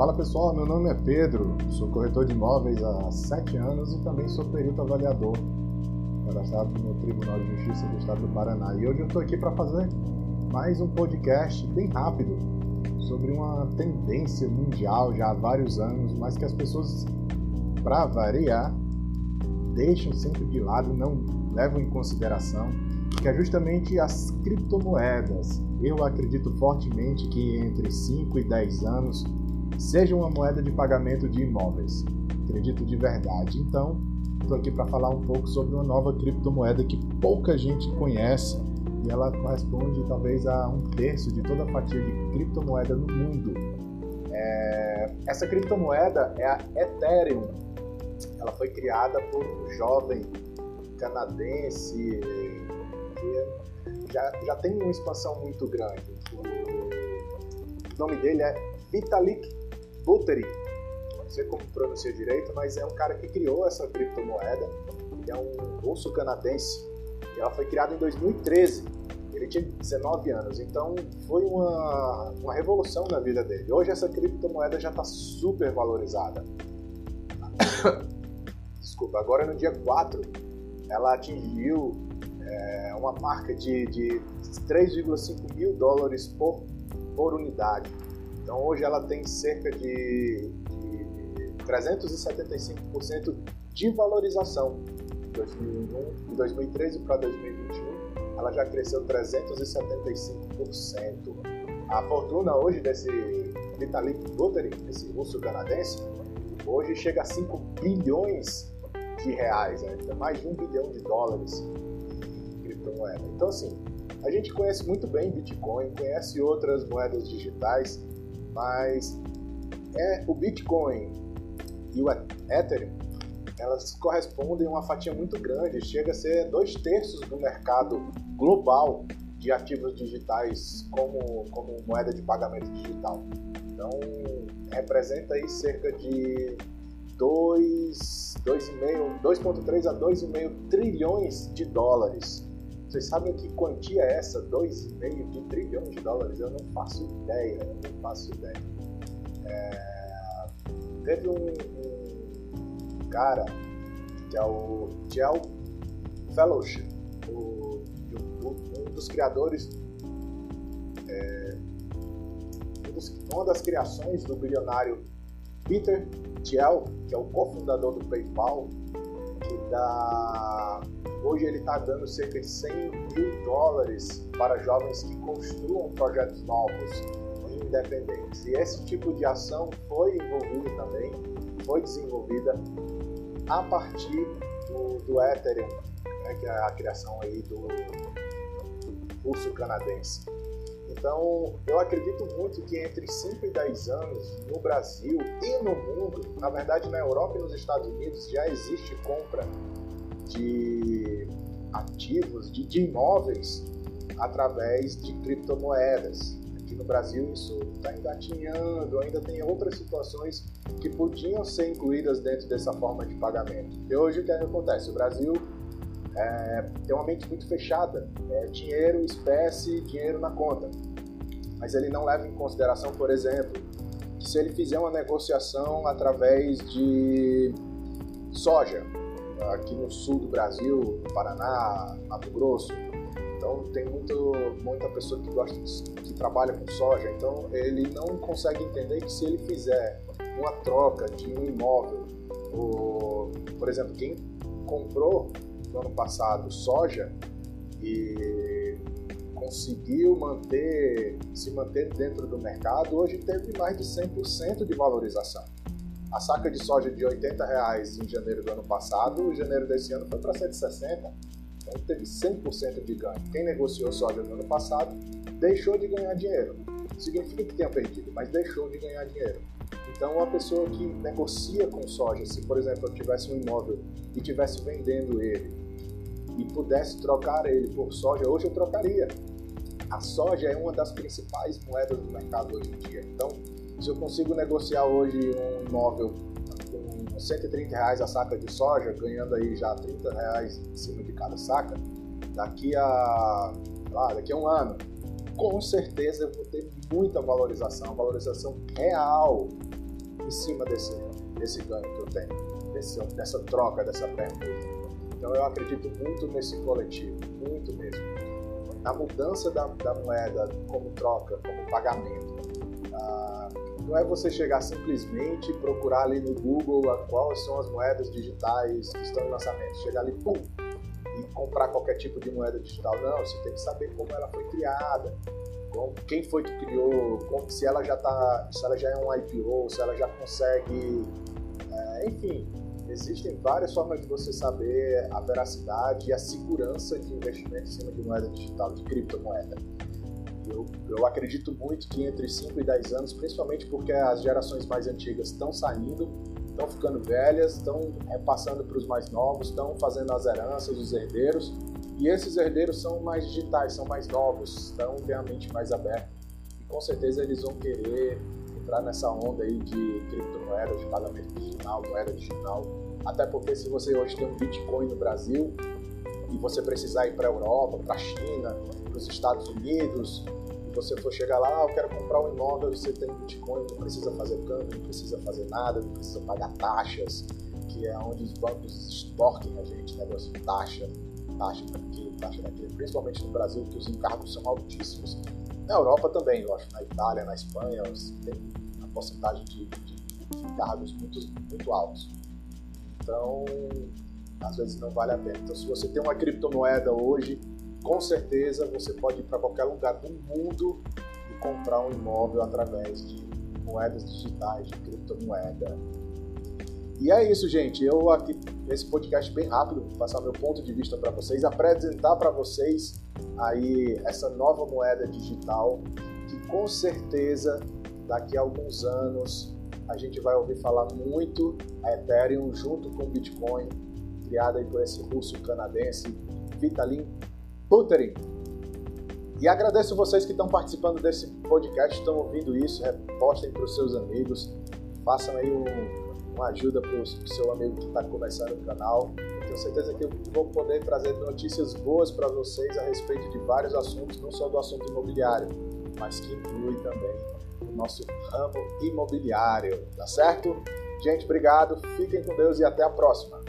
Fala pessoal, meu nome é Pedro, sou corretor de imóveis há sete anos e também sou perito avaliador, cadastrado no Tribunal de Justiça do Estado do Paraná. E hoje eu estou aqui para fazer mais um podcast bem rápido sobre uma tendência mundial já há vários anos, mas que as pessoas, para variar, deixam sempre de lado, não levam em consideração, que é justamente as criptomoedas. Eu acredito fortemente que entre 5 e 10 anos seja uma moeda de pagamento de imóveis. Acredito de verdade. Então, estou aqui para falar um pouco sobre uma nova criptomoeda que pouca gente conhece e ela corresponde talvez a um terço de toda a fatia de criptomoeda no mundo. É... Essa criptomoeda é a Ethereum. Ela foi criada por um jovem canadense que já, já tem uma expansão muito grande. O nome dele é Vitalik Buterin. Não sei como pronuncia direito, mas é um cara que criou essa criptomoeda. Ele é um russo canadense. E ela foi criada em 2013. Ele tinha 19 anos, então foi uma, uma revolução na vida dele. Hoje essa criptomoeda já está super valorizada. Desculpa, agora no dia 4 ela atingiu é, uma marca de, de 3,5 mil dólares por, por unidade. Então hoje ela tem cerca de, de 375% de valorização. De 2001, de 2013 para 2021, ela já cresceu 375%. A fortuna hoje desse Vitalik Buterin, esse russo canadense, hoje chega a 5 bilhões de reais, né? Então, mais de um bilhão de dólares em criptomoeda. Então, assim, a gente conhece muito bem Bitcoin, conhece outras moedas digitais, mas é o Bitcoin e o Ethereum elas correspondem a uma fatia muito grande, chega a ser dois terços do mercado global de ativos digitais como, como moeda de pagamento digital. Então, representa aí cerca de 2,3 a 2,5 trilhões de dólares. Vocês sabem que quantia é essa? 2,5 de trilhões de dólares? Eu não faço ideia, eu não faço ideia. É... Teve um, um, cara que é o Gel Fellowship, o, um dos criadores, é... uma das criações do bilionário Peter Thiel, que é o cofundador do PayPal, que dá hoje ele está dando cerca de 100 mil dólares para jovens que construam projetos novos independentes. E esse tipo de ação foi envolvida também, foi desenvolvida a partir do, do Ethereum, né, que é a criação aí do, do curso canadense. Então, eu acredito muito que entre 5 e 10 anos, no Brasil e no mundo, na verdade na Europa e nos Estados Unidos, já existe compra de ativos, de, de imóveis, através de criptomoedas. Aqui no Brasil isso está engatinhando, ainda tem outras situações que podiam ser incluídas dentro dessa forma de pagamento. E hoje o que acontece? O Brasil é, tem uma mente muito fechada, é dinheiro, espécie, dinheiro na conta. Mas ele não leva em consideração, por exemplo, que se ele fizer uma negociação através de soja, aqui no sul do Brasil, Paraná, Mato Grosso, então tem muito, muita pessoa que gosta de, que trabalha com soja, então ele não consegue entender que se ele fizer uma troca de um imóvel, por exemplo, quem comprou no ano passado soja e conseguiu manter, se manter dentro do mercado, hoje teve mais de 100% de valorização. A saca de soja de 80 reais em janeiro do ano passado, em janeiro desse ano foi para 160. Então teve 100% de ganho. Quem negociou soja no ano passado deixou de ganhar dinheiro. Significa que tenha perdido, mas deixou de ganhar dinheiro. Então, uma pessoa que negocia com soja, se por exemplo eu tivesse um imóvel e estivesse vendendo ele e pudesse trocar ele por soja, hoje eu trocaria. A soja é uma das principais moedas do mercado hoje em dia. Então, se eu consigo negociar hoje um imóvel com 130 reais a saca de soja, ganhando aí já 30 reais em cima de cada saca, daqui a, ah, daqui a um ano, com certeza eu vou ter muita valorização, valorização real em cima desse, desse ganho que eu tenho, desse, dessa troca, dessa perda. Então eu acredito muito nesse coletivo, muito mesmo. Na mudança da, da moeda como troca, como pagamento. Ah, não é você chegar simplesmente procurar ali no Google quais são as moedas digitais que estão em lançamento. Chegar ali, pum, e comprar qualquer tipo de moeda digital. Não, você tem que saber como ela foi criada, como, quem foi que criou, como, se ela já tá, se ela já é um IPO, se ela já consegue, é, enfim, existem várias formas de você saber a veracidade e a segurança de investimento em cima de moeda digital, de criptomoeda. Eu, eu acredito muito que entre 5 e 10 anos, principalmente porque as gerações mais antigas estão saindo, estão ficando velhas, estão repassando para os mais novos, estão fazendo as heranças, os herdeiros, e esses herdeiros são mais digitais, são mais novos, estão realmente mais abertos. E com certeza eles vão querer entrar nessa onda aí de criptomoedas, de pagamento digital, moeda digital. Até porque se você hoje tem um Bitcoin no Brasil e você precisar ir para a Europa, para a China, para os Estados Unidos, e você for chegar lá, ah, eu quero comprar um imóvel, você tem Bitcoin, não precisa fazer câmbio, não precisa fazer nada, não precisa pagar taxas, que é onde os bancos extorquem a gente, negócio de taxa taxa daquilo, taxa daquilo, principalmente no Brasil, que os encargos são altíssimos. Na Europa também, lógico, na Itália, na Espanha, tem uma porcentagem de, de, de encargos muito, muito altos. Então, às vezes não vale a pena. Então, se você tem uma criptomoeda hoje, com certeza você pode ir para qualquer lugar do mundo e comprar um imóvel através de moedas digitais, de criptomoeda. E é isso, gente. Eu aqui, nesse podcast bem rápido, vou passar meu ponto de vista para vocês, apresentar para vocês aí essa nova moeda digital que com certeza daqui a alguns anos a gente vai ouvir falar muito a Ethereum junto com o Bitcoin, criada por esse russo canadense Vitaly Buterin. E agradeço vocês que estão participando desse podcast, estão ouvindo isso, repostem para os seus amigos, façam aí um uma ajuda para o seu amigo que está começando o canal. Tenho certeza que eu vou poder trazer notícias boas para vocês a respeito de vários assuntos, não só do assunto imobiliário, mas que inclui também o nosso ramo imobiliário, tá certo? Gente, obrigado, fiquem com Deus e até a próxima.